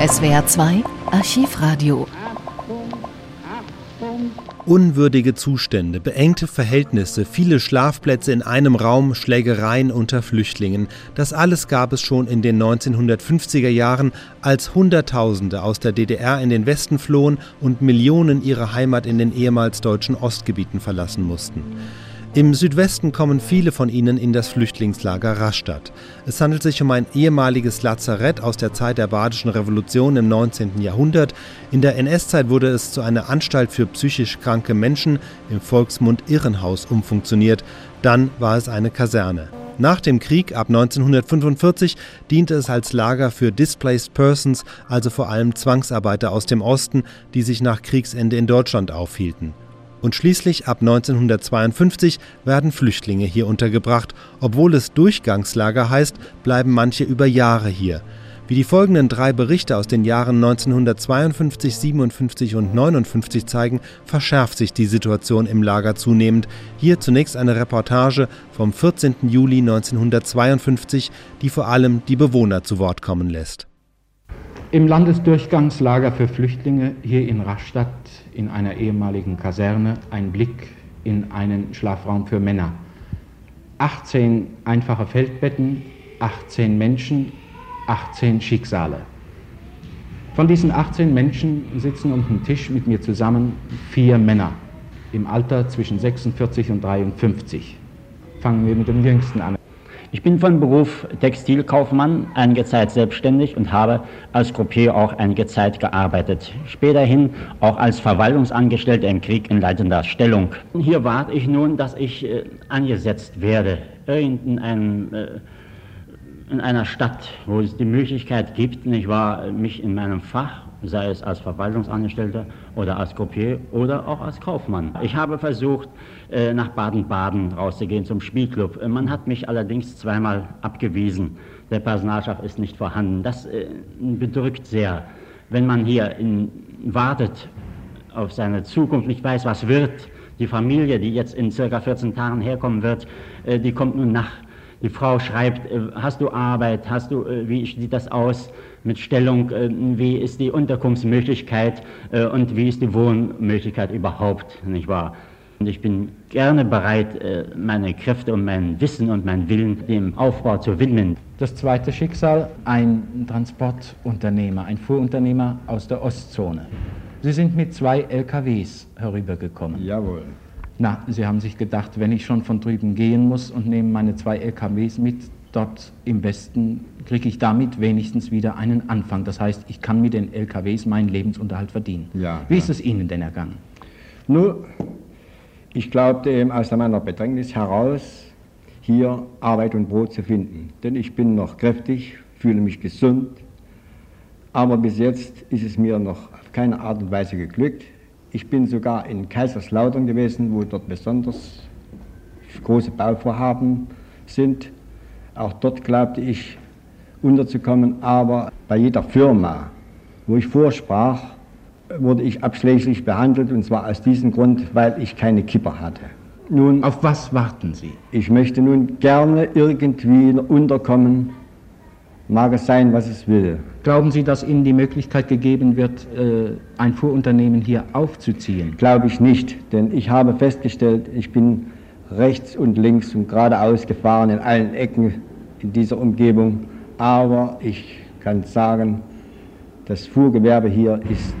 SWR 2 Archivradio. Unwürdige Zustände, beengte Verhältnisse, viele Schlafplätze in einem Raum, Schlägereien unter Flüchtlingen. Das alles gab es schon in den 1950er Jahren, als Hunderttausende aus der DDR in den Westen flohen und Millionen ihre Heimat in den ehemals deutschen Ostgebieten verlassen mussten. Im Südwesten kommen viele von ihnen in das Flüchtlingslager Rastatt. Es handelt sich um ein ehemaliges Lazarett aus der Zeit der Badischen Revolution im 19. Jahrhundert. In der NS-Zeit wurde es zu einer Anstalt für psychisch kranke Menschen, im Volksmund Irrenhaus, umfunktioniert. Dann war es eine Kaserne. Nach dem Krieg ab 1945 diente es als Lager für Displaced Persons, also vor allem Zwangsarbeiter aus dem Osten, die sich nach Kriegsende in Deutschland aufhielten. Und schließlich ab 1952 werden Flüchtlinge hier untergebracht. Obwohl es Durchgangslager heißt, bleiben manche über Jahre hier. Wie die folgenden drei Berichte aus den Jahren 1952, 57 und 59 zeigen, verschärft sich die Situation im Lager zunehmend. Hier zunächst eine Reportage vom 14. Juli 1952, die vor allem die Bewohner zu Wort kommen lässt. Im Landesdurchgangslager für Flüchtlinge hier in Rastatt in einer ehemaligen Kaserne ein Blick in einen Schlafraum für Männer. 18 einfache Feldbetten, 18 Menschen, 18 Schicksale. Von diesen 18 Menschen sitzen um den Tisch mit mir zusammen vier Männer im Alter zwischen 46 und 53. Fangen wir mit dem Jüngsten an. Ich bin von Beruf Textilkaufmann, einige Zeit selbstständig und habe als Gruppier auch einige Zeit gearbeitet. Späterhin auch als Verwaltungsangestellter im Krieg in leitender Stellung. Hier warte ich nun, dass ich äh, angesetzt werde, irgendein äh, in einer Stadt, wo es die Möglichkeit gibt, nicht wahr, mich in meinem Fach sei es als Verwaltungsangestellter oder als Kopier oder auch als Kaufmann. Ich habe versucht, äh, nach Baden-Baden rauszugehen zum Spielclub. Man hat mich allerdings zweimal abgewiesen. Der Personalchef ist nicht vorhanden. Das äh, bedrückt sehr, wenn man hier in, wartet auf seine Zukunft, nicht weiß, was wird. Die Familie, die jetzt in circa 14 Tagen herkommen wird, äh, die kommt nun nach. Die Frau schreibt, hast du Arbeit, hast du, wie sieht das aus? Mit Stellung, äh, wie ist die Unterkunftsmöglichkeit äh, und wie ist die Wohnmöglichkeit überhaupt, nicht wahr? Und ich bin gerne bereit, äh, meine Kräfte und mein Wissen und mein Willen dem Aufbau zu widmen. Das zweite Schicksal, ein Transportunternehmer, ein Fuhrunternehmer aus der Ostzone. Sie sind mit zwei LKWs herübergekommen. Jawohl. Na, Sie haben sich gedacht, wenn ich schon von drüben gehen muss und nehme meine zwei LKWs mit, dort im Westen kriege ich damit wenigstens wieder einen Anfang. Das heißt, ich kann mit den LKWs meinen Lebensunterhalt verdienen. Ja, Wie ist es Ihnen denn ergangen? Nun, ich glaubte eben aus meiner Bedrängnis heraus, hier Arbeit und Brot zu finden. Denn ich bin noch kräftig, fühle mich gesund, aber bis jetzt ist es mir noch auf keine Art und Weise geglückt. Ich bin sogar in Kaiserslautern gewesen, wo dort besonders große Bauvorhaben sind. Auch dort glaubte ich unterzukommen, aber bei jeder Firma, wo ich vorsprach, wurde ich abschlägig behandelt und zwar aus diesem Grund, weil ich keine Kipper hatte. Nun, auf was warten Sie? Ich möchte nun gerne irgendwie unterkommen, mag es sein, was es will. Glauben Sie, dass Ihnen die Möglichkeit gegeben wird, äh, ein Fuhrunternehmen hier aufzuziehen? Glaube ich nicht, denn ich habe festgestellt, ich bin rechts und links und geradeaus gefahren in allen Ecken in dieser Umgebung. Aber ich kann sagen, das Fuhrgewerbe hier ist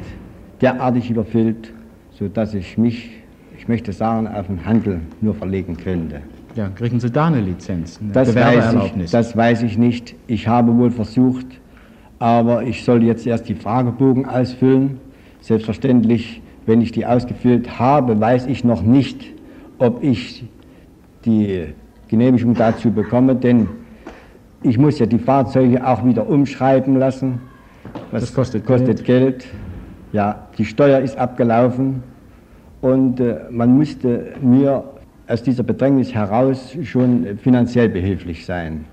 derartig überfüllt, sodass ich mich, ich möchte sagen, auf den Handel nur verlegen könnte. Ja, kriegen Sie da eine Lizenz? Eine das, weiß ich, das weiß ich nicht. Ich habe wohl versucht, aber ich soll jetzt erst die Fragebogen ausfüllen. Selbstverständlich, wenn ich die ausgefüllt habe, weiß ich noch nicht, ob ich die Genehmigung dazu bekomme, denn ich muss ja die Fahrzeuge auch wieder umschreiben lassen. Was das kostet, kostet Geld. Geld. Ja, die Steuer ist abgelaufen und äh, man musste mir aus dieser Bedrängnis heraus schon finanziell behilflich sein.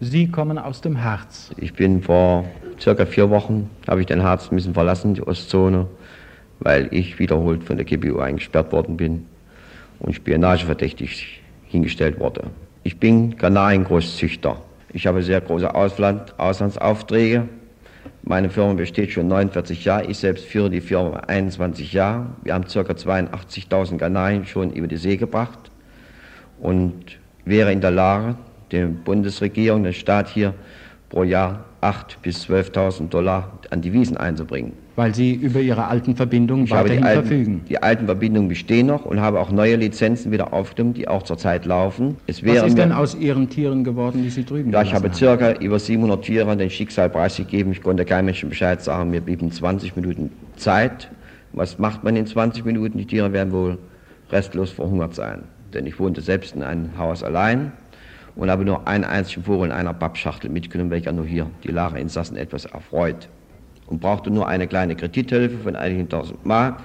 Sie kommen aus dem Harz. Ich bin vor circa vier Wochen, habe ich den Harz müssen verlassen, die Ostzone, weil ich wiederholt von der GBU eingesperrt worden bin und spionageverdächtig hingestellt wurde. Ich bin Kanariengroßzüchter. Ich habe sehr große Ausland, Auslandsaufträge Meine Firma besteht schon 49 Jahre. Ich selbst führe die Firma 21 Jahre. Wir haben ca. 82.000 Kanalien schon über die See gebracht und wäre in der Lage, der Bundesregierung, der Staat hier pro Jahr 8.000 bis 12.000 Dollar an Devisen einzubringen. Weil Sie über Ihre alten Verbindungen Ich weiterhin die alten, verfügen. die alten Verbindungen bestehen noch und habe auch neue Lizenzen wieder aufgenommen, die auch zurzeit laufen. Es Was wäre ist mir, denn aus Ihren Tieren geworden, die Sie drüben ja, ich habe haben? circa über 700 Tiere den Schicksal preisgegeben. Ich konnte keinem Menschen Bescheid sagen. Mir blieben 20 Minuten Zeit. Was macht man in 20 Minuten? Die Tiere werden wohl restlos verhungert sein. Denn ich wohnte selbst in einem Haus allein und habe nur einen einzigen Vogel in einer Pappschachtel mitgenommen, welcher nur hier die Lagerinsassen etwas erfreut. Und brauchte nur eine kleine Kredithilfe von einigen tausend Mark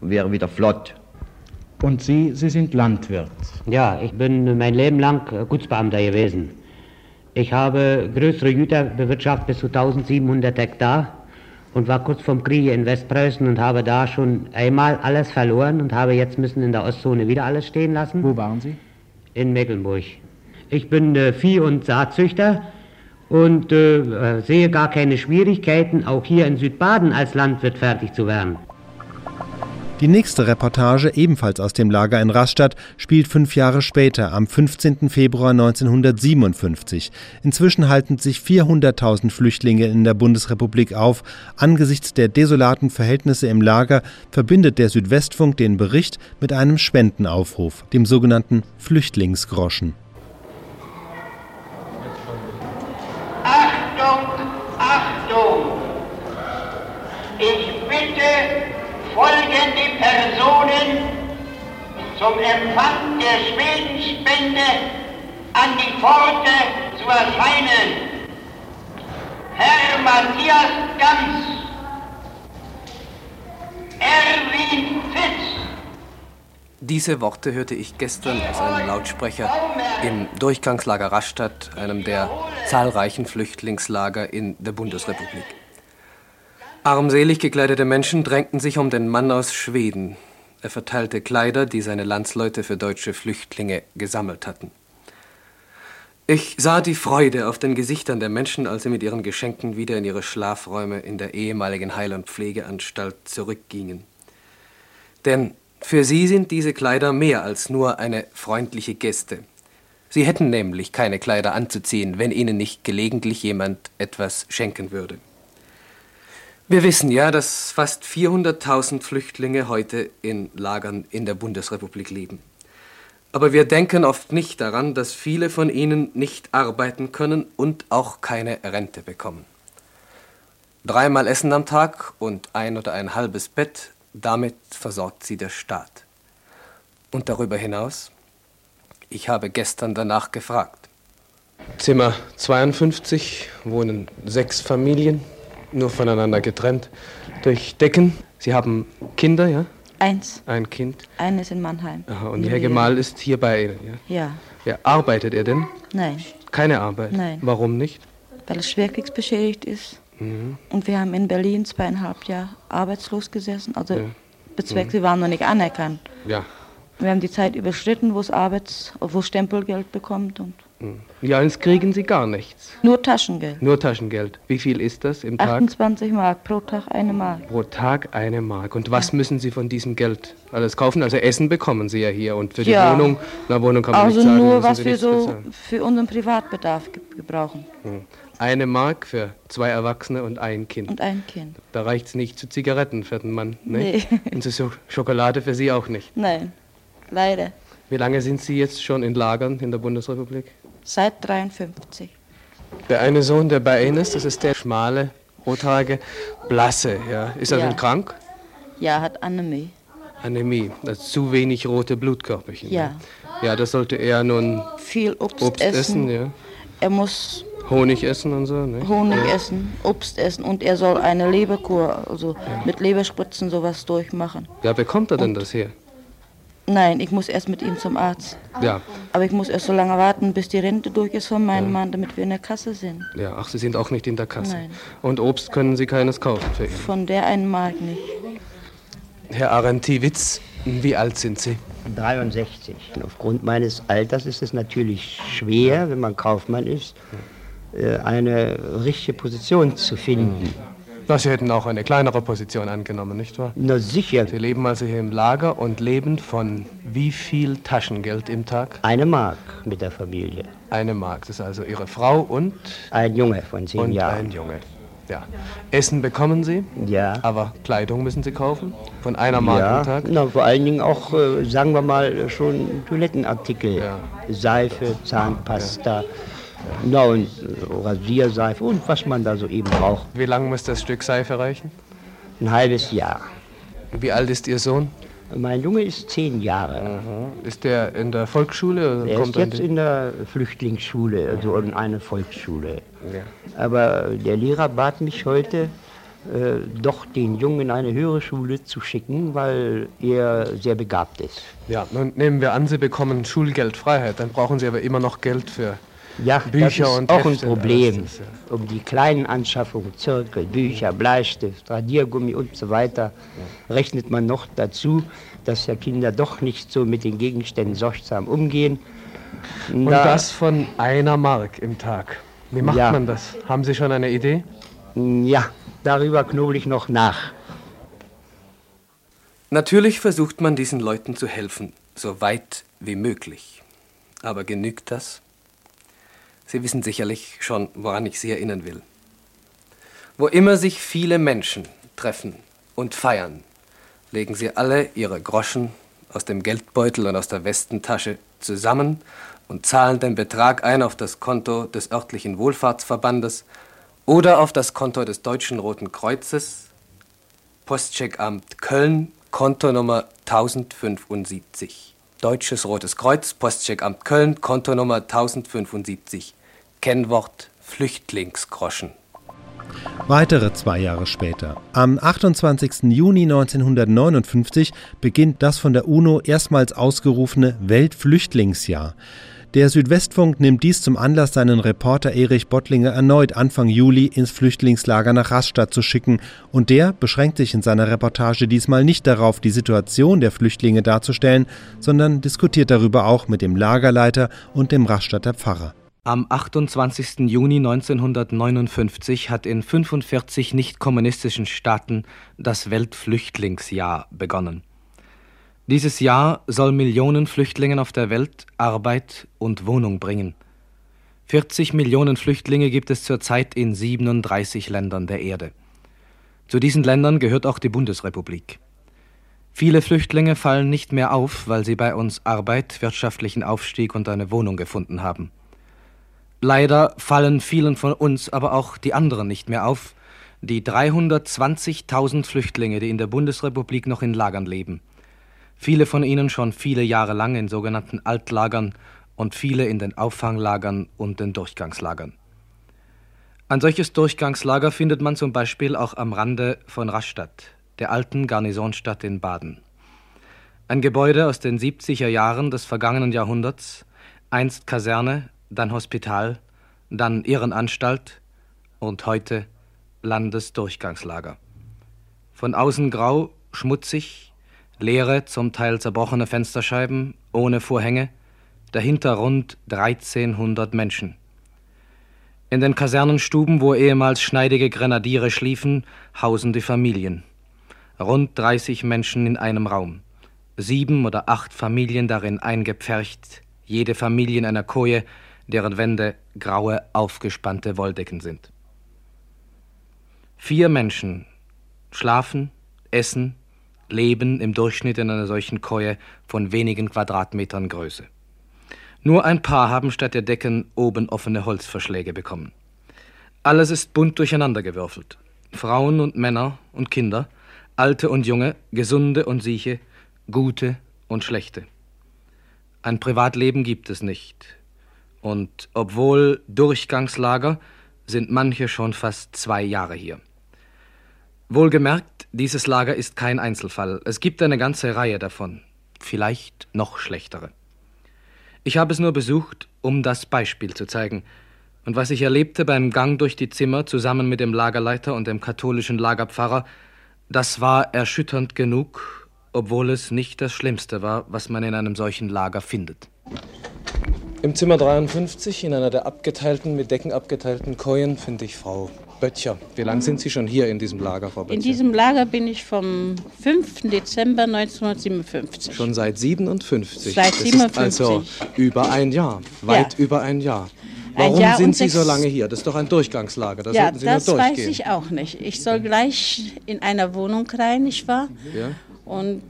und wäre wieder flott. Und Sie, Sie sind Landwirt. Ja, ich bin mein Leben lang äh, Gutsbeamter gewesen. Ich habe größere Güter bewirtschaftet bis zu 1700 Hektar und war kurz vorm Krieg in Westpreußen und habe da schon einmal alles verloren und habe jetzt müssen in der Ostzone wieder alles stehen lassen. Wo waren Sie? In Mecklenburg. Ich bin äh, Vieh- und Saatzüchter und äh, äh, sehe gar keine Schwierigkeiten, auch hier in Südbaden als Landwirt fertig zu werden. Die nächste Reportage, ebenfalls aus dem Lager in Rastatt, spielt fünf Jahre später, am 15. Februar 1957. Inzwischen halten sich 400.000 Flüchtlinge in der Bundesrepublik auf. Angesichts der desolaten Verhältnisse im Lager verbindet der Südwestfunk den Bericht mit einem Spendenaufruf, dem sogenannten Flüchtlingsgroschen. Folgende Personen zum Empfang der Spendenspende an die Pforte zu erscheinen. Herr Matthias Ganz, Erwin Fitz, Diese Worte hörte ich gestern aus einem Lautsprecher im Durchgangslager Rastatt, einem der zahlreichen Flüchtlingslager in der Bundesrepublik. Armselig gekleidete Menschen drängten sich um den Mann aus Schweden. Er verteilte Kleider, die seine Landsleute für deutsche Flüchtlinge gesammelt hatten. Ich sah die Freude auf den Gesichtern der Menschen, als sie mit ihren Geschenken wieder in ihre Schlafräume in der ehemaligen Heil- und Pflegeanstalt zurückgingen. Denn für sie sind diese Kleider mehr als nur eine freundliche Geste. Sie hätten nämlich keine Kleider anzuziehen, wenn ihnen nicht gelegentlich jemand etwas schenken würde. Wir wissen ja, dass fast 400.000 Flüchtlinge heute in Lagern in der Bundesrepublik leben. Aber wir denken oft nicht daran, dass viele von ihnen nicht arbeiten können und auch keine Rente bekommen. Dreimal Essen am Tag und ein oder ein halbes Bett, damit versorgt sie der Staat. Und darüber hinaus? Ich habe gestern danach gefragt. Zimmer 52 wohnen sechs Familien, nur voneinander getrennt durch Decken. Sie haben Kinder, ja? Eins. Ein Kind. Eines in Mannheim. Aha, und In Herr Gemahl ist hier bei Ihnen, ja? Ja. ja? Arbeitet er denn? Nein, Keine Arbeit? Nein. Warum nicht? weil er schwerkriegsbeschädigt ist. Mhm. Und wir haben in Berlin zweieinhalb Jahre arbeitslos gesessen. Also Ja. bezweckt, wir waren noch nicht anerkannt. Ja. Wir haben die Zeit überschritten, wo es Arbeits-, wo Stempelgeld bekommt und Mhm. Ja, jetzt kriegen Sie gar nichts. nur Taschengeld. Nur Taschengeld. Wie viel ist das im Tag? 28 Mark pro Tag, eine Mark. Pro Tag eine Mark. Und was müssen Sie von diesem Geld alles kaufen? Also Essen bekommen Sie ja hier. Und für die Ja. Wohnung, na Wohnung kann man Also nicht sagen, nur, müssen was wir so bezahlen. für unseren Privatbedarf ge gebrauchen. Hm. Eine Mark für zwei Erwachsene und ein Kind. Und ein Kind. Da reicht es nicht zu Zigaretten für den Mann. Ne? Nee. Und zu so Schokolade für Sie auch nicht. Nein, leider. Wie lange sind Sie jetzt schon in Lagern in der Bundesrepublik? Seit 53. Der eine Sohn, der bei Ihnen ist, das ist der schmale, rothaarige, blasse. Ja. Ist er Ja. denn krank? Ja, hat. Anämie, das ist zu wenig rote Blutkörperchen. Ja. Ja, das sollte er nun Viel Obst, Obst essen. essen, ja. Er muss Honig essen und so, ne? Honig ja. essen, Obst essen und er soll eine Leberkur, also mit Leberspritzen sowas durchmachen. Ja, bekommt er denn das her? Nein, ich muss erst mit ihm zum Arzt. Ja, Aber ich muss erst so lange warten, bis die Rente durch ist von meinem Mann, damit wir in der Kasse sind. ja. Ach, Sie sind auch nicht in der Kasse. Nein. Und Obst können Sie keines kaufen für ihn. Von der einen Mark nicht. Herr Arentiewicz, wie alt sind Sie? 63. Aufgrund meines Alters ist es natürlich schwer, wenn man Kaufmann ist, äh, eine richtige Position zu finden. Na, Sie hätten auch eine kleinere Position angenommen, nicht wahr? Na sicher. Sie leben also hier im Lager und leben von wie viel Taschengeld im Tag? Eine Mark mit der Familie. Eine Mark. Das ist also Ihre Frau und? Ein Junge von zehn und Jahren. ein Junge. Ja. Essen bekommen Sie? Ja. Aber Kleidung müssen Sie kaufen? Von einer Mark ja, am Tag? Na, vor allen Dingen auch, äh, sagen wir mal, schon Toilettenartikel. Ja. Seife, Zahnpasta. Na, und äh, Rasierseife und was man da so eben braucht. Wie lange muss das Stück Seife reichen? Ein halbes Jahr. Wie alt ist Ihr Sohn? Mein Junge ist zehn Jahre. Ist der in der Volksschule? Oder Er ist jetzt in der Flüchtlingsschule, also in einer Volksschule. Ja. Aber der Lehrer bat mich heute, äh, doch den Jungen in eine höhere Schule zu schicken, weil er sehr begabt ist. Ja, nun nehmen wir an, Sie bekommen Schulgeldfreiheit. Dann brauchen Sie aber immer noch Geld für Ja, Bücher das ist und auch Hefte. ein Problem. Das ja. Um die kleinen Anschaffungen, Zirkel, Bücher, Bleistift, Radiergummi und so weiter, rechnet man noch dazu, dass ja Kinder doch nicht so mit den Gegenständen sorgsam umgehen. Und Da- das von einer Mark im Tag. Wie macht Ja. man das? Haben Sie schon eine Idee? Ja, darüber knobel ich noch nach. Natürlich versucht man diesen Leuten zu helfen, so weit wie möglich. Aber genügt das? Sie wissen sicherlich schon, woran ich Sie erinnern will. Wo immer sich viele Menschen treffen und feiern, legen sie alle ihre Groschen aus dem Geldbeutel und aus der Westentasche zusammen und zahlen den Betrag ein auf das Konto des örtlichen Wohlfahrtsverbandes oder auf das Konto des Deutschen Roten Kreuzes, Postcheckamt Köln, Kontonummer 1075. Deutsches Rotes Kreuz, Postcheckamt Köln, Kontonummer 1075. Kennwort Flüchtlingsgroschen. Weitere zwei Jahre später, am 28. Juni 1959, beginnt das von der UNO erstmals ausgerufene Weltflüchtlingsjahr. Der Südwestfunk nimmt dies zum Anlass, seinen Reporter Erich Bottlinger erneut Anfang Juli ins Flüchtlingslager nach Rastatt zu schicken. Und der beschränkt sich in seiner Reportage diesmal nicht darauf, die Situation der Flüchtlinge darzustellen, sondern diskutiert darüber auch mit dem Lagerleiter und dem Rastatter Pfarrer. Am 28. Juni 1959 hat in 45 nicht-kommunistischen Staaten das Weltflüchtlingsjahr begonnen. Dieses Jahr soll Millionen Flüchtlingen auf der Welt Arbeit und Wohnung bringen. 40 Millionen Flüchtlinge gibt es zurzeit in 37 Ländern der Erde. Zu diesen Ländern gehört auch die Bundesrepublik. Viele Flüchtlinge fallen nicht mehr auf, weil sie bei uns Arbeit, wirtschaftlichen Aufstieg und eine Wohnung gefunden haben. Leider fallen vielen von uns aber auch die anderen nicht mehr auf, die 320.000 Flüchtlinge, die in der Bundesrepublik noch in Lagern leben. Viele von ihnen schon viele Jahre lang in sogenannten Altlagern und viele in den Auffanglagern und den Durchgangslagern. Ein solches Durchgangslager findet man zum Beispiel auch am Rande von Rastatt, der alten Garnisonstadt in Baden. Ein Gebäude aus den 70er Jahren des vergangenen Jahrhunderts, einst Kaserne, dann Hospital, dann Irrenanstalt und heute Landesdurchgangslager. Von außen grau, schmutzig, leere, zum Teil zerbrochene Fensterscheiben, ohne Vorhänge, dahinter rund 1300 Menschen. In den Kasernenstuben, wo ehemals schneidige Grenadiere schliefen, hausen die Familien. Rund 30 Menschen in einem Raum. Sieben oder acht Familien darin eingepfercht, jede Familie in einer Koje, deren Wände graue, aufgespannte Wolldecken sind. Vier Menschen schlafen, essen, leben im Durchschnitt in einer solchen Koje von wenigen Quadratmetern Größe. Nur ein paar haben statt der Decken oben offene Holzverschläge bekommen. Alles ist bunt durcheinandergewürfelt. Frauen und Männer und Kinder, alte und junge, gesunde und sieche, gute und schlechte. Ein Privatleben gibt es nicht. Und obwohl Durchgangslager, sind manche schon fast zwei Jahre hier. Wohlgemerkt, dieses Lager ist kein Einzelfall. Es gibt eine ganze Reihe davon. Vielleicht noch schlechtere. Ich habe es nur besucht, um das Beispiel zu zeigen. Und was ich erlebte beim Gang durch die Zimmer zusammen mit dem Lagerleiter und dem katholischen Lagerpfarrer, das war erschütternd genug, obwohl es nicht das Schlimmste war, was man in einem solchen Lager findet. Im Zimmer 53, in einer der abgeteilten, mit Decken abgeteilten Kojen, finde ich Frau Böttcher. Wie lange sind Sie schon hier in diesem Lager, Frau Böttcher? In diesem Lager bin ich vom 5. Dezember 1957. Schon seit 57. Seit Das 57. Ist also über ein Jahr, weit Ja. über ein Jahr. Warum Jahr sind Sie so lange hier? Das ist doch ein Durchgangslager, da ja, sollten Sie das nur weiß durchgehen. ich auch nicht. Ich soll gleich in einer Wohnung rein, nicht wahr? Ja? Und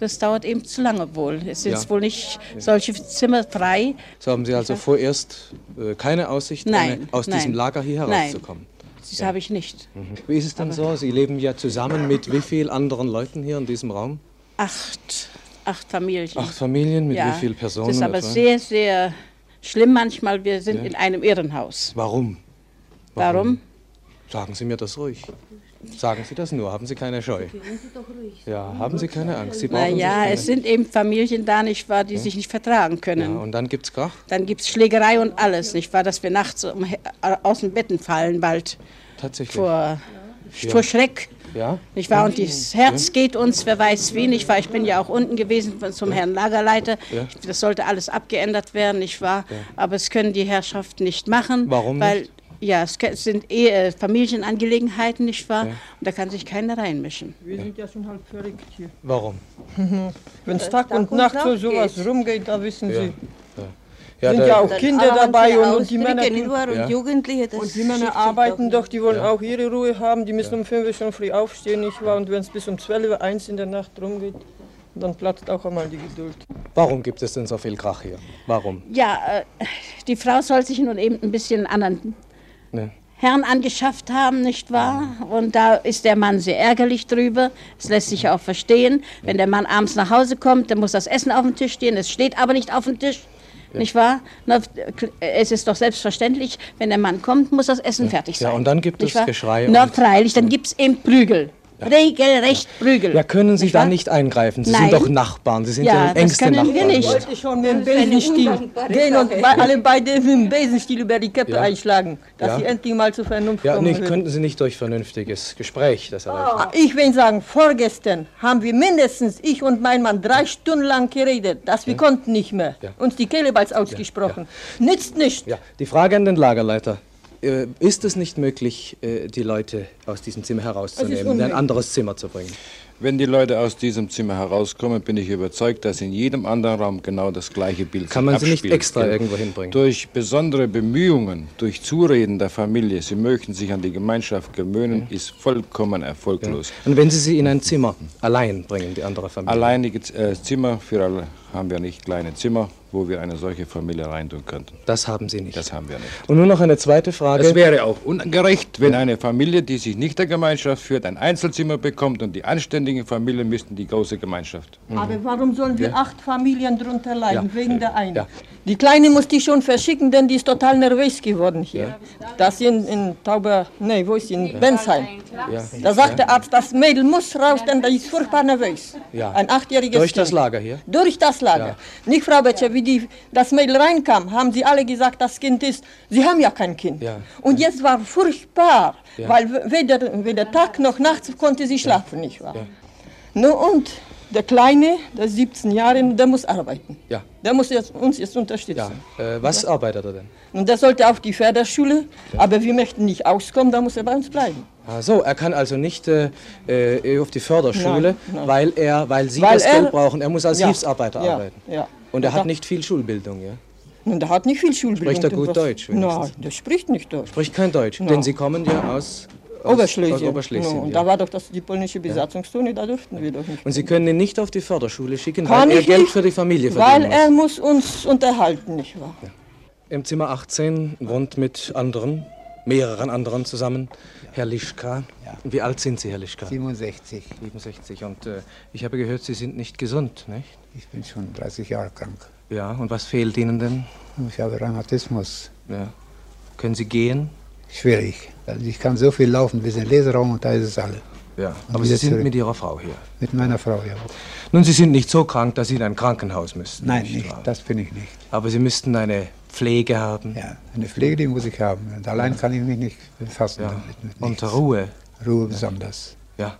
das dauert eben zu lange wohl. Es sind Ja. wohl nicht solche Zimmer frei. So haben Sie also vorerst äh, keine Aussicht, Nein, aus nein, diesem Lager hier nein. herauszukommen? Das habe ich nicht. Wie ist es denn so? Sie leben ja zusammen mit wie vielen anderen Leuten hier in diesem Raum? Acht, acht Familien. Acht Familien mit ja. wie vielen Personen? Das ist aber etwa? sehr, sehr schlimm manchmal. Wir sind Ja. in einem Irrenhaus. Warum? Warum? Sagen Sie mir das ruhig. Sagen Sie das nur, haben Sie keine Scheu. Ja, haben Sie keine Angst. Sie Naja, keine. es sind eben Familien da, nicht wahr, die Ja. sich nicht vertragen können. Ja, und dann gibt's Krach? Dann gibt es Schlägerei und alles, nicht wahr, dass wir nachts um, aus den Betten fallen bald Tatsächlich. vor, Ja. vor Schreck. Ja? Nicht wahr? Und das Herz geht uns, wer weiß wie, nicht wahr? Ich bin ja auch unten gewesen zum Herrn Lagerleiter. Ja. Das sollte alles abgeändert werden, nicht wahr? Ja. Aber es können die Herrschaften nicht machen. Warum weil, nicht? Ja, es sind eh, äh, Familienangelegenheiten, nicht wahr? Ja. Und da kann sich keiner reinmischen. Wir sind ja schon halb verrückt hier. Warum? Wenn es Tag und Nacht so sowas rumgeht, da wissen Ja. Sie. Ja, sind ja auch Kinder dabei und, und die Männer. nur und Ja. Jugendliche, das und die Männer arbeiten doch doch, die wollen Ja. auch ihre Ruhe haben. Die müssen um 5 Uhr schon früh aufstehen, nicht wahr? Und wenn es bis um 12 Uhr, 1 in der Nacht rumgeht, dann platzt auch einmal die Geduld. Warum gibt es denn so viel Krach hier? Warum? Ja, äh, die Frau soll sich nun eben ein bisschen anderen Ne? Herrn angeschafft haben, nicht wahr? Und da ist der Mann sehr ärgerlich drüber. Es lässt sich ja auch verstehen. Wenn der Mann abends nach Hause kommt, dann muss das Essen auf dem Tisch stehen. Es steht aber nicht auf dem Tisch. Nicht wahr? Na, es ist doch selbstverständlich, wenn der Mann kommt, muss das Essen fertig Ja, sein. und dann gibt es? Geschrei Na, und- freilich, dann gibt es eben Prügel. Regelrecht Prügel. Ja, können Sie Nicht da wahr? nicht eingreifen? Sie Nein. sind doch Nachbarn, Sie sind Ja, ja, das engste können Nachbarn. wir nicht. Ich wollte schon mit dem Besenstiel gehen und bei, alle beide mit dem Besenstiel über die Köpfe Ja. einschlagen, dass Ja. sie endlich mal zur Vernunft Ja, kommen. nicht, würden. könnten Sie nicht durch vernünftiges Gespräch das erreichen? Ah, Ich will sagen, vorgestern haben wir mindestens, ich und mein Mann, drei Stunden lang geredet, dass wir konnten nicht mehr. Ja. Uns die Kehle bald ausgesprochen. Nützt nicht. Ja, die Frage an den Lagerleiter. Äh, Ist es nicht möglich, äh, die Leute aus diesem Zimmer herauszunehmen, in ein anderes Zimmer zu bringen? Wenn die Leute aus diesem Zimmer herauskommen, bin ich überzeugt, dass in jedem anderen Raum genau das gleiche Bild Kann man sie nicht extra Ja. irgendwo hinbringen? Durch besondere Bemühungen, durch Zureden der Familie, sie möchten sich an die Gemeinschaft gewöhnen, ist vollkommen erfolglos. Und wenn Sie sie in ein Zimmer allein bringen, die andere Familie? Alleinige äh, Zimmer für alle haben wir nicht, kleine Zimmer, wo wir eine solche Familie reintun könnten. Das haben Sie nicht. Das haben wir nicht. Und nur noch eine zweite Frage. Es wäre auch ungerecht, wenn eine Familie, die sich nicht der Gemeinschaft führt, ein Einzelzimmer bekommt und die anständigen Familien müssten die große Gemeinschaft. Aber warum sollen wir Ja. acht Familien drunter leiden, Ja. wegen der einen? Ja. Die Kleine musste ich schon verschicken, denn die ist total nervös geworden hier. Das ist in, in Tauber, nee, wo ist sie? In Bensheim. Ja. Da sagt der Arzt, das Mädel muss raus, denn die ist furchtbar nervös. Ja. Ein achtjähriges Durch das. Lager hier? Durch das Lager. Ja. Nicht, Frau Betscher, wie die, das Mädel reinkam, haben sie alle gesagt, das Kind ist, sie haben ja kein Kind. Ja. Und jetzt war furchtbar, Ja. weil weder, weder Tag noch Nacht konnte sie schlafen, nicht wahr? No, und der Kleine, der ist 17 Jahre, der muss arbeiten. Ja. Der muss jetzt, uns jetzt unterstützen. Äh, was arbeitet er denn? Und der sollte auf die Förderschule, aber wir möchten nicht auskommen, da muss er bei uns bleiben. Ach so, er kann also nicht äh, äh, auf die Förderschule, Nein, nein. weil er, weil Sie Weil das er- Geld brauchen. Er muss als Ja, Hilfsarbeiter ja, arbeiten. ja. Und er hat nicht viel Schulbildung, ja? Und er hat nicht viel Schulbildung. Spricht er gut Deutsch? Nein, der spricht nicht Deutsch. Spricht kein Deutsch, Ja. denn Sie kommen ja aus, aus Oberschlesien. Aus Oberschlesien No, und ja. da war doch das, die polnische Besatzungszone, da durften wir doch nicht. Und Sie können ihn nicht auf die Förderschule schicken, Kann weil er Geld nicht, für die Familie Weil verdienen er muss. muss uns unterhalten, nicht wahr? Im Zimmer 18 wohnt mit anderen, mehreren anderen zusammen, Herr Lischka. Wie alt sind Sie, Herr Lischka? 67. 67. Und äh, ich habe gehört, Sie sind nicht gesund, nicht? Ich bin schon 30 Jahre krank. Ja, und was fehlt Ihnen denn? Ich habe Rheumatismus. Ja. Können Sie gehen? Schwierig. Also ich kann so viel laufen bis in den Leseraum und da ist es alle. Ja. Aber Sie sind mit Ihrer Frau hier. Mit meiner Frau, ja. Nun, Sie sind nicht so krank, dass Sie in ein Krankenhaus müssten. Nein, nicht. Das bin ich nicht. Aber Sie müssten eine Pflege haben. Ja, eine Pflege, die muss ich haben. Und allein kann ich mich nicht befassen Ja. damit. Mit Und nichts. Ruhe. Ruhe besonders. Ja.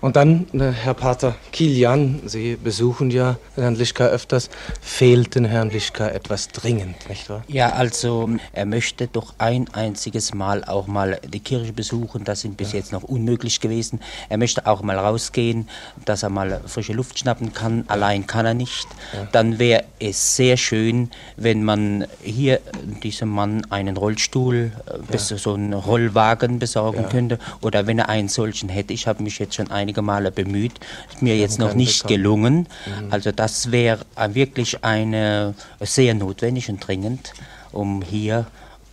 Und dann, äh, Herr Pater Kilian, Sie besuchen ja Herrn Lischka öfters, fehlt den Herrn Lischka etwas dringend, nicht wahr? Ja, also er möchte doch ein einziges Mal auch mal die Kirche besuchen. Das ist bis ja. jetzt noch unmöglich gewesen. Er möchte auch mal rausgehen, dass er mal frische Luft schnappen kann. Allein kann er nicht. Ja. Dann wäre es sehr schön, wenn man hier diesem Mann einen Rollstuhl, äh, ja. so einen Rollwagen besorgen könnte. Oder wenn er einen solchen hätte. Ich habe mich jetzt schon ein einige Male bemüht, ist mir jetzt noch nicht gelungen. Mhm. Also das wäre wirklich eine sehr notwendig und dringend, um hier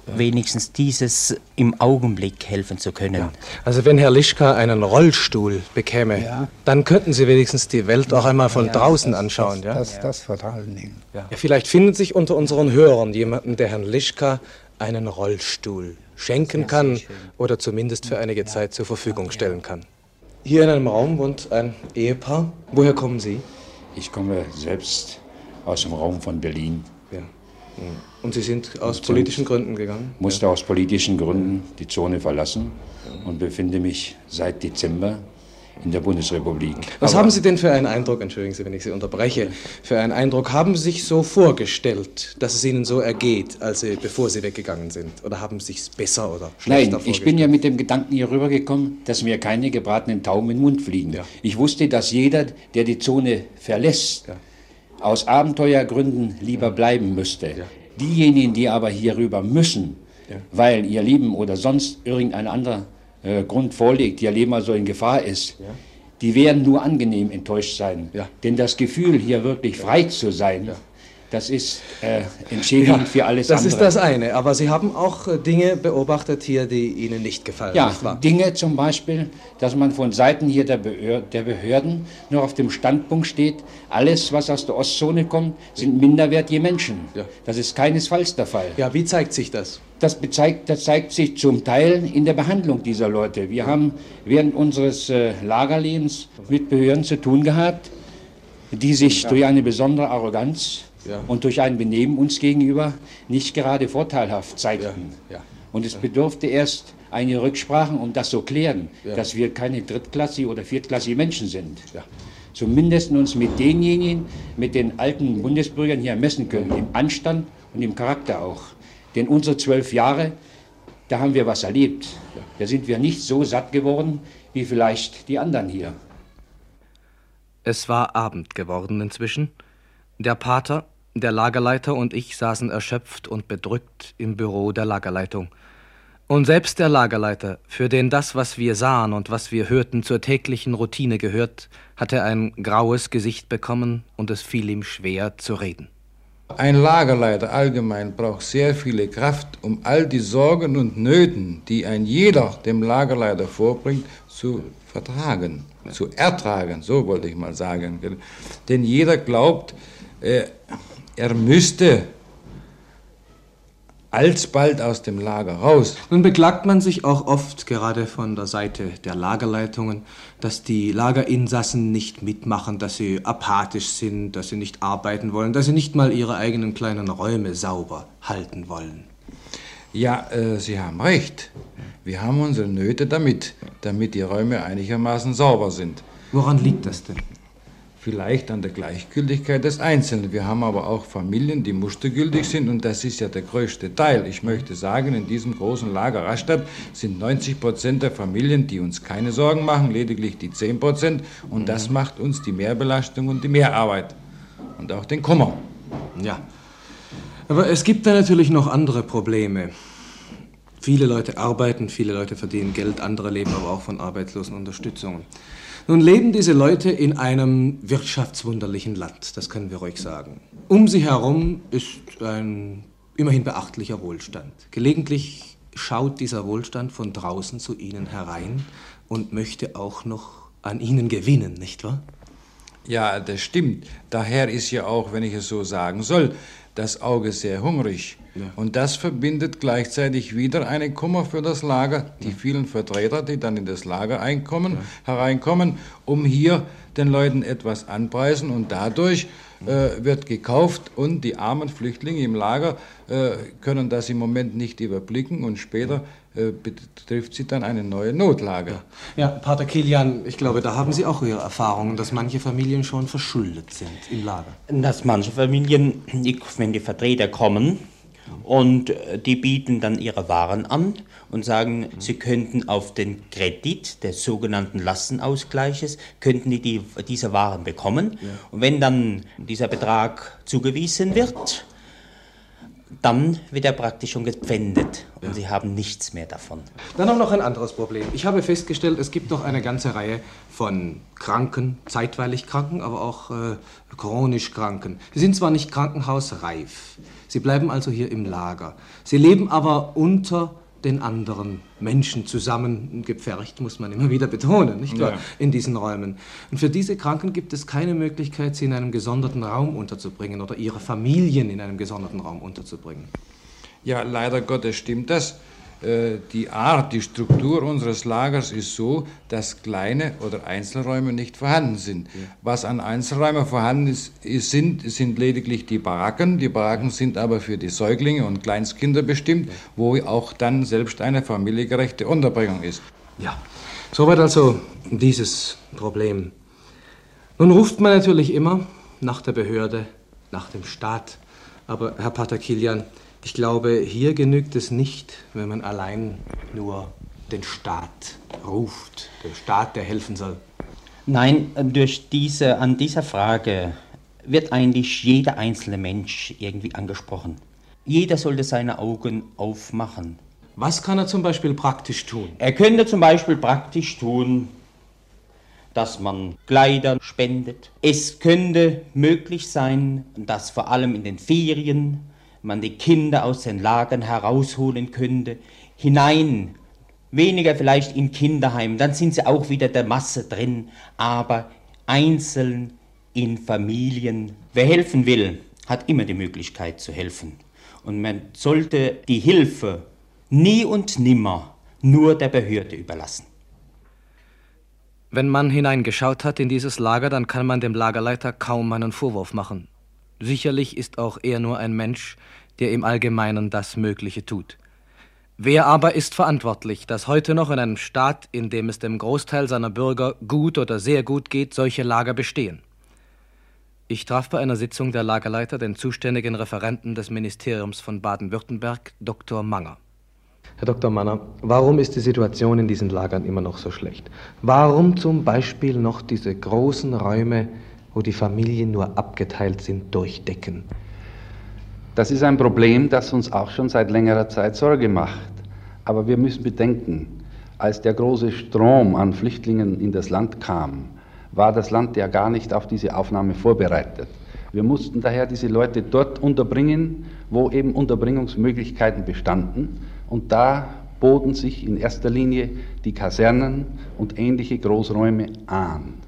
wenigstens dieses im Augenblick helfen zu können. Ja. Also wenn Herr Lischka einen Rollstuhl bekäme, ja. dann könnten Sie wenigstens die Welt auch einmal von ja, draußen das, anschauen. Das, ja? das, das vor allen Dingen. Ja. vielleicht findet sich unter unseren Hörern jemanden, der Herrn Lischka einen Rollstuhl schenken kann oder zumindest für einige Zeit zur Verfügung stellen kann. Hier in einem Raum wohnt ein Ehepaar. Woher kommen Sie? Ich komme selbst aus dem Raum von Berlin. Ja. Und Sie sind aus und politischen Gründen gegangen? Musste ja. aus politischen Gründen die Zone verlassen und befinde mich seit Dezember in der Bundesrepublik. Was Aber haben Sie denn für einen Eindruck, entschuldigen Sie, wenn ich Sie unterbreche, für einen Eindruck haben Sie sich so vorgestellt, dass es Ihnen so ergeht, als Sie, bevor Sie weggegangen sind? Oder haben Sie es besser oder schlechter Nein, ich bin ja mit dem Gedanken hier rübergekommen, dass mir keine gebratenen Tauben in den Mund fliegen. Ja. Ich wusste, dass jeder, der die Zone verlässt, ja. aus Abenteuergründen lieber bleiben müsste. Ja. Diejenigen, die aber hier rüber müssen, weil ihr Leben oder sonst irgendein anderer äh, Grund vorliegt, ihr Leben also in Gefahr ist, ja. die werden nur angenehm enttäuscht sein. Ja. Denn das Gefühl, hier wirklich frei zu sein, das ist äh, entschädigend ja, für alles das andere. Das ist das eine, aber Sie haben auch äh, Dinge beobachtet hier, die Ihnen nicht gefallen. Ja, nicht Dinge zum Beispiel, dass man von Seiten hier der, der Behörden nur auf dem Standpunkt steht, alles, was aus der Ostzone kommt, sind minderwertige Menschen. Ja. Das ist keinesfalls der Fall. Ja, wie zeigt sich das? Das, bezeigt, das zeigt sich zum Teil in der Behandlung dieser Leute. Wir haben während unseres äh, Lagerlebens mit Behörden zu tun gehabt, die sich ja. durch eine besondere Arroganz ja. und durch ein Benehmen uns gegenüber nicht gerade vorteilhaft zeigten. Ja. Und es bedurfte erst einige Rücksprachen, um das zu klären, dass wir keine drittklassige oder viertklassige Menschen sind. Zumindest uns mit denjenigen, mit den alten Bundesbürgern hier messen können, im Anstand und im Charakter auch. Denn unsere zwölf Jahre, da haben wir was erlebt. Da sind wir nicht so satt geworden wie vielleicht die anderen hier. Es war Abend geworden inzwischen. Der Pater, der Lagerleiter und ich saßen erschöpft und bedrückt im Büro der Lagerleitung. Und selbst der Lagerleiter, für den das, was wir sahen und was wir hörten, zur täglichen Routine gehört, hatte ein graues Gesicht bekommen und es fiel ihm schwer zu reden. Ein Lagerleiter allgemein braucht sehr viele Kraft, um all die Sorgen und Nöten, die ein jeder dem Lagerleiter vorbringt, zu vertragen, zu ertragen, so wollte ich mal sagen. Denn jeder glaubt, äh, er müsste alsbald aus dem Lager raus. Nun beklagt man sich auch oft, gerade von der Seite der Lagerleitungen, dass die Lagerinsassen nicht mitmachen, dass sie apathisch sind, dass sie nicht arbeiten wollen, dass sie nicht mal ihre eigenen kleinen Räume sauber halten wollen. Ja, äh, Sie haben recht. Wir haben unsere Nöte damit, damit die Räume einigermaßen sauber sind. Woran liegt das denn? Vielleicht an der Gleichgültigkeit des Einzelnen. Wir haben aber auch Familien, die mustergültig sind und das ist ja der größte Teil. Ich möchte sagen, in diesem großen Lager Rastatt sind 90 Prozent der Familien, die uns keine Sorgen machen, lediglich die 10 Prozent und das mhm. macht uns die Mehrbelastung und die Mehrarbeit und auch den Kummer. Ja, aber es gibt da natürlich noch andere Probleme. Viele Leute arbeiten, viele Leute verdienen Geld, andere leben aber auch von Arbeitslosenunterstützungen. Nun leben diese Leute in einem wirtschaftswunderlichen Land, das können wir ruhig sagen. Um sie herum ist ein immerhin beachtlicher Wohlstand. Gelegentlich schaut dieser Wohlstand von draußen zu ihnen herein und möchte auch noch an ihnen gewinnen, nicht wahr? Ja, das stimmt. Daher ist ja auch, wenn ich es so sagen soll, das Auge sehr hungrig. Ja. Und das verbindet gleichzeitig wieder einen Kummer für das Lager, die ja. vielen Vertreter, die dann in das Lager einkommen, ja. hereinkommen, um hier den Leuten etwas anpreisen und dadurch äh, wird gekauft und die armen Flüchtlinge im Lager äh, können das im Moment nicht überblicken und später betrifft sie dann eine neue Notlage. Ja, Pater Kilian, ich glaube, da haben Sie auch Ihre Erfahrungen, dass manche Familien schon verschuldet sind im Lager. Dass manche Familien, wenn die Vertreter kommen und äh, die bieten dann ihre Waren an und sagen, sie könnten auf den Kredit des sogenannten Lastenausgleiches, könnten die, die diese Waren bekommen. Und wenn dann dieser Betrag zugewiesen wird, dann wird er praktisch schon gepfändet und sie haben nichts mehr davon. Dann auch noch ein anderes Problem. Ich habe festgestellt, es gibt noch eine ganze Reihe von Kranken, zeitweilig Kranken, aber auch äh, chronisch Kranken. Sie sind zwar nicht krankenhausreif, sie bleiben also hier im Lager. Sie leben aber unter den anderen Menschen zusammen gepfercht, muss man immer wieder betonen, nicht wahr? Ja. In diesen Räumen. Und für diese Kranken gibt es keine Möglichkeit, sie in einem gesonderten Raum unterzubringen oder ihre Familien in einem gesonderten Raum unterzubringen. Ja, leider Gottes stimmt das. Äh, Die Art, die Struktur unseres Lagers ist so, dass kleine oder Einzelräume nicht vorhanden sind. Was an Einzelräumen vorhanden ist, sind, sind lediglich die Baracken. Die Baracken sind aber für die Säuglinge und Kleinstkinder bestimmt, wo auch dann selbst eine familiegerechte Unterbringung ist. Ja, soweit also dieses Problem. Nun ruft man natürlich immer nach der Behörde, nach dem Staat. Aber Herr Pater Kilian, ich glaube, hier genügt es nicht, wenn man allein nur den Staat ruft. Den Staat, der helfen soll. Nein, durch diese, an dieser Frage wird eigentlich jeder einzelne Mensch irgendwie angesprochen. Jeder sollte seine Augen aufmachen. Was kann er zum Beispiel praktisch tun? Er könnte zum Beispiel praktisch tun, dass man Kleider spendet. Es könnte möglich sein, dass vor allem in den Ferien man die Kinder aus den Lagern herausholen könnte, hinein, weniger vielleicht in Kinderheim, dann sind sie auch wieder der Masse drin, aber einzeln in Familien. Wer helfen will, hat immer die Möglichkeit zu helfen. Und man sollte die Hilfe nie und nimmer nur der Behörde überlassen. Wenn man hineingeschaut hat in dieses Lager, dann kann man dem Lagerleiter kaum einen Vorwurf machen. Sicherlich ist auch er nur ein Mensch, der im Allgemeinen das Mögliche tut. Wer aber ist verantwortlich, dass heute noch in einem Staat, in dem es dem Großteil seiner Bürger gut oder sehr gut geht, solche Lager bestehen? Ich traf bei einer Sitzung der Lagerleiter den zuständigen Referenten des Ministeriums von Baden-Württemberg, Dr. Manger. Herr Dr. Manner, warum ist die Situation in diesen Lagern immer noch so schlecht? Warum zum Beispiel noch diese großen Räume, wo die Familien nur abgeteilt sind, durchdecken? Das ist ein Problem, das uns auch schon seit längerer Zeit Sorge macht. Aber wir müssen bedenken, als der große Strom an Flüchtlingen in das Land kam, war das Land ja gar nicht auf diese Aufnahme vorbereitet. Wir mussten daher diese Leute dort unterbringen, wo eben Unterbringungsmöglichkeiten bestanden. Und da boten sich in erster Linie die Kasernen und ähnliche Großräume an.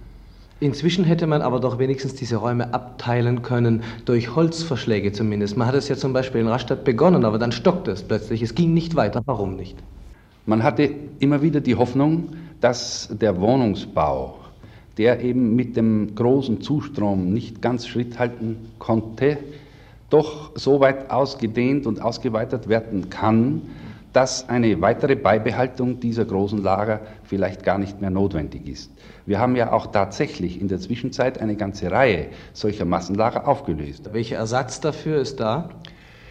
Inzwischen hätte man aber doch wenigstens diese Räume abteilen können, durch Holzverschläge zumindest. Man hat es ja zum Beispiel in Rastatt begonnen, aber dann stockte es plötzlich. Es ging nicht weiter. Warum nicht? Man hatte immer wieder die Hoffnung, dass der Wohnungsbau, der eben mit dem großen Zustrom nicht ganz Schritt halten konnte, doch so weit ausgedehnt und ausgeweitet werden kann, dass eine weitere Beibehaltung dieser großen Lager vielleicht gar nicht mehr notwendig ist. Wir haben ja auch tatsächlich in der Zwischenzeit eine ganze Reihe solcher Massenlager aufgelöst. Welcher Ersatz dafür ist da?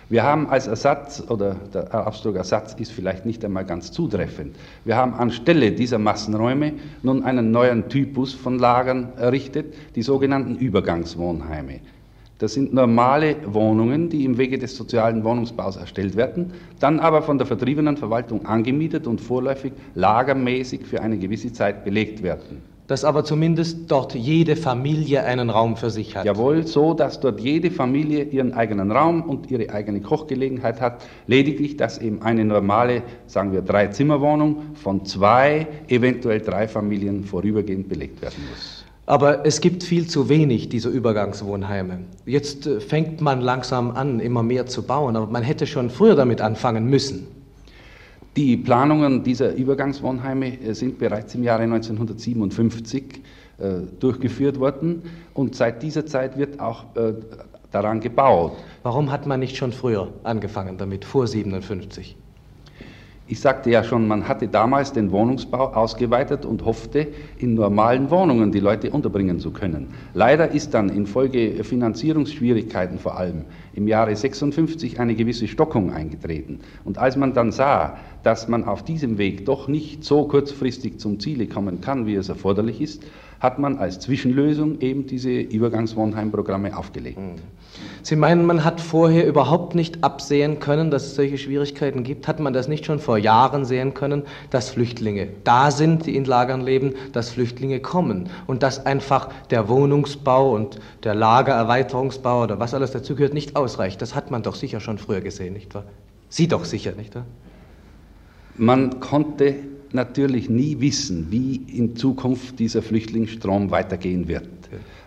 Wir haben als Ersatz, oder der Ausdruck Ersatz ist vielleicht nicht einmal ganz zutreffend, wir haben anstelle dieser Massenräume nun einen neuen Typus von Lagern errichtet, die sogenannten Übergangswohnheime. Das sind normale Wohnungen, die im Wege des sozialen Wohnungsbaus erstellt werden, dann aber von der vertriebenen Verwaltung angemietet und vorläufig lagermäßig für eine gewisse Zeit belegt werden. Dass aber zumindest dort jede Familie einen Raum für sich hat. Jawohl, so dass dort jede Familie ihren eigenen Raum und ihre eigene Kochgelegenheit hat. Lediglich, dass eben eine normale, sagen wir, Drei-Zimmer-Wohnung von zwei, eventuell drei Familien vorübergehend belegt werden muss. Aber es gibt viel zu wenig dieser Übergangswohnheime. Jetzt äh, fängt man langsam an, immer mehr zu bauen, aber man hätte schon früher damit anfangen müssen. Die Planungen dieser Übergangswohnheime äh, sind bereits im Jahre 1957 äh, durchgeführt worden und seit dieser Zeit wird auch äh, daran gebaut. Warum hat man nicht schon früher angefangen damit, vor 57? Ich sagte ja schon, man hatte damals den Wohnungsbau ausgeweitet und hoffte, in normalen Wohnungen die Leute unterbringen zu können. Leider ist dann infolge Finanzierungsschwierigkeiten vor allem im Jahre 56 eine gewisse Stockung eingetreten. Und als man dann sah, dass man auf diesem Weg doch nicht so kurzfristig zum Ziele kommen kann, wie es erforderlich ist, hat man als Zwischenlösung eben diese Übergangswohnheimprogramme aufgelegt. Sie meinen, man hat vorher überhaupt nicht absehen können, dass es solche Schwierigkeiten gibt? Hat man das nicht schon vor Jahren sehen können, dass Flüchtlinge da sind, die in Lagern leben, dass Flüchtlinge kommen und dass einfach der Wohnungsbau und der Lagererweiterungsbau oder was alles dazugehört nicht ausreicht? Das hat man doch sicher schon früher gesehen, nicht wahr? Sie doch sicher, nicht wahr? Man konnte natürlich nie wissen, wie in Zukunft dieser Flüchtlingsstrom weitergehen wird.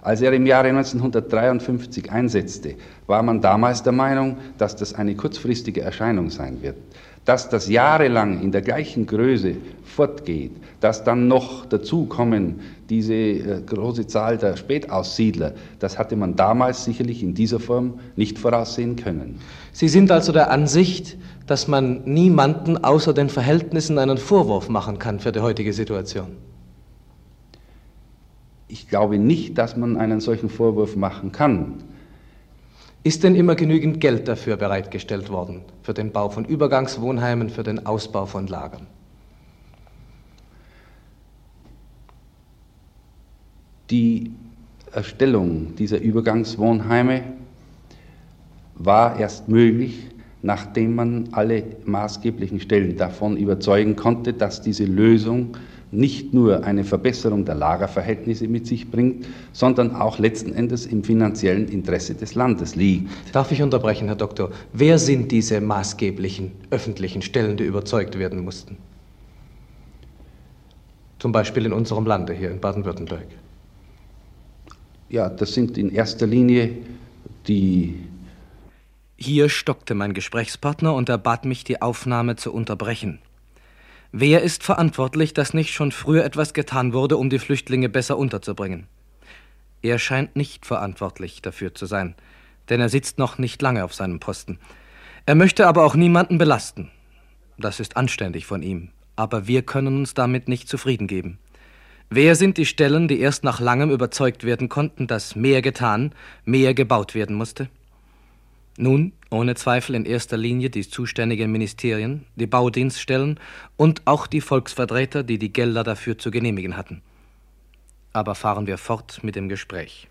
Als er im Jahre 1953 einsetzte, war man damals der Meinung, dass das eine kurzfristige Erscheinung sein wird. Dass das jahrelang in der gleichen Größe fortgeht, dass dann noch dazukommen diese äh, große Zahl der Spätaussiedler, das hatte man damals sicherlich in dieser Form nicht voraussehen können. Sie sind also der Ansicht, dass man niemanden außer den Verhältnissen einen Vorwurf machen kann für die heutige Situation. Ich glaube nicht, dass man einen solchen Vorwurf machen kann. Ist denn immer genügend Geld dafür bereitgestellt worden, für den Bau von Übergangswohnheimen, für den Ausbau von Lagern? Die Erstellung dieser Übergangswohnheime war erst möglich, nachdem man alle maßgeblichen Stellen davon überzeugen konnte, dass diese Lösung nicht nur eine Verbesserung der Lagerverhältnisse mit sich bringt, sondern auch letzten Endes im finanziellen Interesse des Landes liegt. Darf ich unterbrechen, Herr Doktor? Wer sind diese maßgeblichen öffentlichen Stellen, die überzeugt werden mussten? Zum Beispiel in unserem Lande hier in Baden-Württemberg. Ja, das sind in erster Linie die hier stockte mein Gesprächspartner und er bat mich, die Aufnahme zu unterbrechen. Wer ist verantwortlich, dass nicht schon früher etwas getan wurde, um die Flüchtlinge besser unterzubringen? Er scheint nicht verantwortlich dafür zu sein, denn er sitzt noch nicht lange auf seinem Posten. Er möchte aber auch niemanden belasten. Das ist anständig von ihm, aber wir können uns damit nicht zufrieden geben. Wer sind die Stellen, die erst nach langem überzeugt werden konnten, dass mehr getan, mehr gebaut werden musste? Nun, ohne Zweifel in erster Linie die zuständigen Ministerien, die Baudienststellen und auch die Volksvertreter, die die Gelder dafür zu genehmigen hatten. Aber fahren wir fort mit dem Gespräch.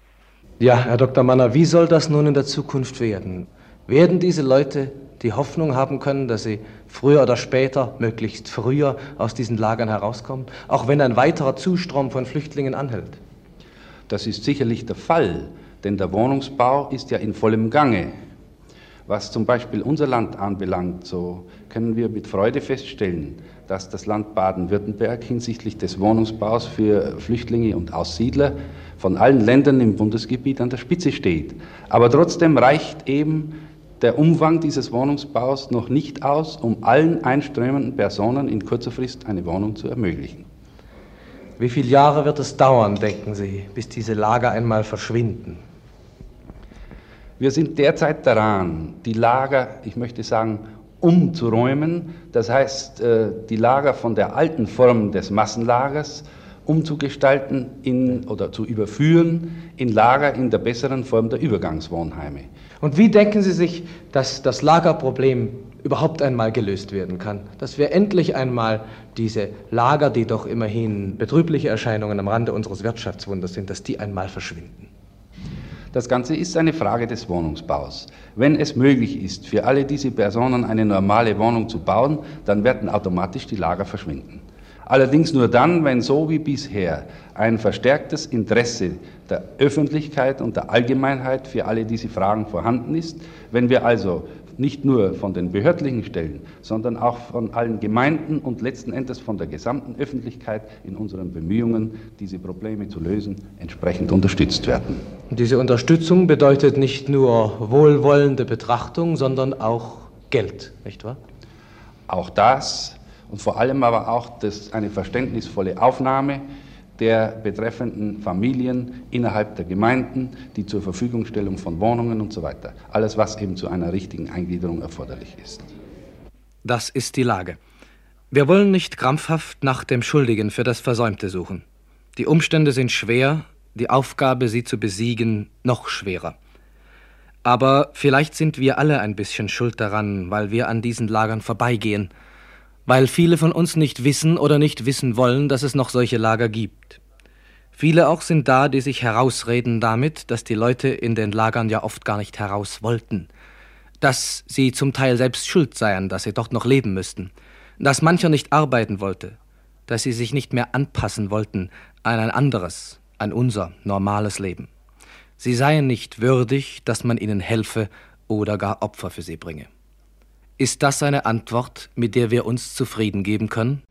Ja, Herr Dr. Manner, wie soll das nun in der Zukunft werden? Werden diese Leute die Hoffnung haben können, dass sie früher oder später, möglichst früher, aus diesen Lagern herauskommen, auch wenn ein weiterer Zustrom von Flüchtlingen anhält? Das ist sicherlich der Fall, denn der Wohnungsbau ist ja in vollem Gange. Was zum Beispiel unser Land anbelangt, so können wir mit Freude feststellen, dass das Land Baden-Württemberg hinsichtlich des Wohnungsbaus für Flüchtlinge und Aussiedler von allen Ländern im Bundesgebiet an der Spitze steht. Aber trotzdem reicht eben der Umfang dieses Wohnungsbaus noch nicht aus, um allen einströmenden Personen in kurzer Frist eine Wohnung zu ermöglichen. Wie viele Jahre wird es dauern, denken Sie, bis diese Lager einmal verschwinden? Wir sind derzeit daran, die Lager, ich möchte sagen, umzuräumen. Das heißt, äh, die Lager von der alten Form des Massenlagers umzugestalten in, oder zu überführen in Lager in der besseren Form der Übergangswohnheime. Und wie denken Sie sich, dass das Lagerproblem überhaupt einmal gelöst werden kann? Dass wir endlich einmal diese Lager, die doch immerhin betrübliche Erscheinungen am Rande unseres Wirtschaftswunders sind, dass die einmal verschwinden? Das Ganze ist eine Frage des Wohnungsbaus. Wenn es möglich ist, für alle diese Personen eine normale Wohnung zu bauen, dann werden automatisch die Lager verschwinden. Allerdings nur dann, wenn so wie bisher ein verstärktes Interesse der Öffentlichkeit und der Allgemeinheit für alle diese Fragen vorhanden ist, wenn wir also nicht nur von den behördlichen Stellen, sondern auch von allen Gemeinden und letzten Endes von der gesamten Öffentlichkeit in unseren Bemühungen, diese Probleme zu lösen, entsprechend unterstützt werden. Diese Unterstützung bedeutet nicht nur wohlwollende Betrachtung, sondern auch Geld, nicht wahr? Auch das und vor allem aber auch das, eine verständnisvolle Aufnahme der betreffenden Familien innerhalb der Gemeinden, die zur Verfügungstellung von Wohnungen und so weiter. Alles, was eben zu einer richtigen Eingliederung erforderlich ist. Das ist die Lage. Wir wollen nicht krampfhaft nach dem Schuldigen für das Versäumte suchen. Die Umstände sind schwer, die Aufgabe, sie zu besiegen, noch schwerer. Aber vielleicht sind wir alle ein bisschen schuld daran, weil wir an diesen Lagern vorbeigehen, weil viele von uns nicht wissen oder nicht wissen wollen, dass es noch solche Lager gibt. Viele auch sind da, die sich herausreden damit, dass die Leute in den Lagern ja oft gar nicht heraus wollten, dass sie zum Teil selbst schuld seien, dass sie dort noch leben müssten, dass mancher nicht arbeiten wollte, dass sie sich nicht mehr anpassen wollten an ein anderes, an unser normales Leben. Sie seien nicht würdig, dass man ihnen helfe oder gar Opfer für sie bringe. Ist das eine Antwort, mit der wir uns zufrieden geben können?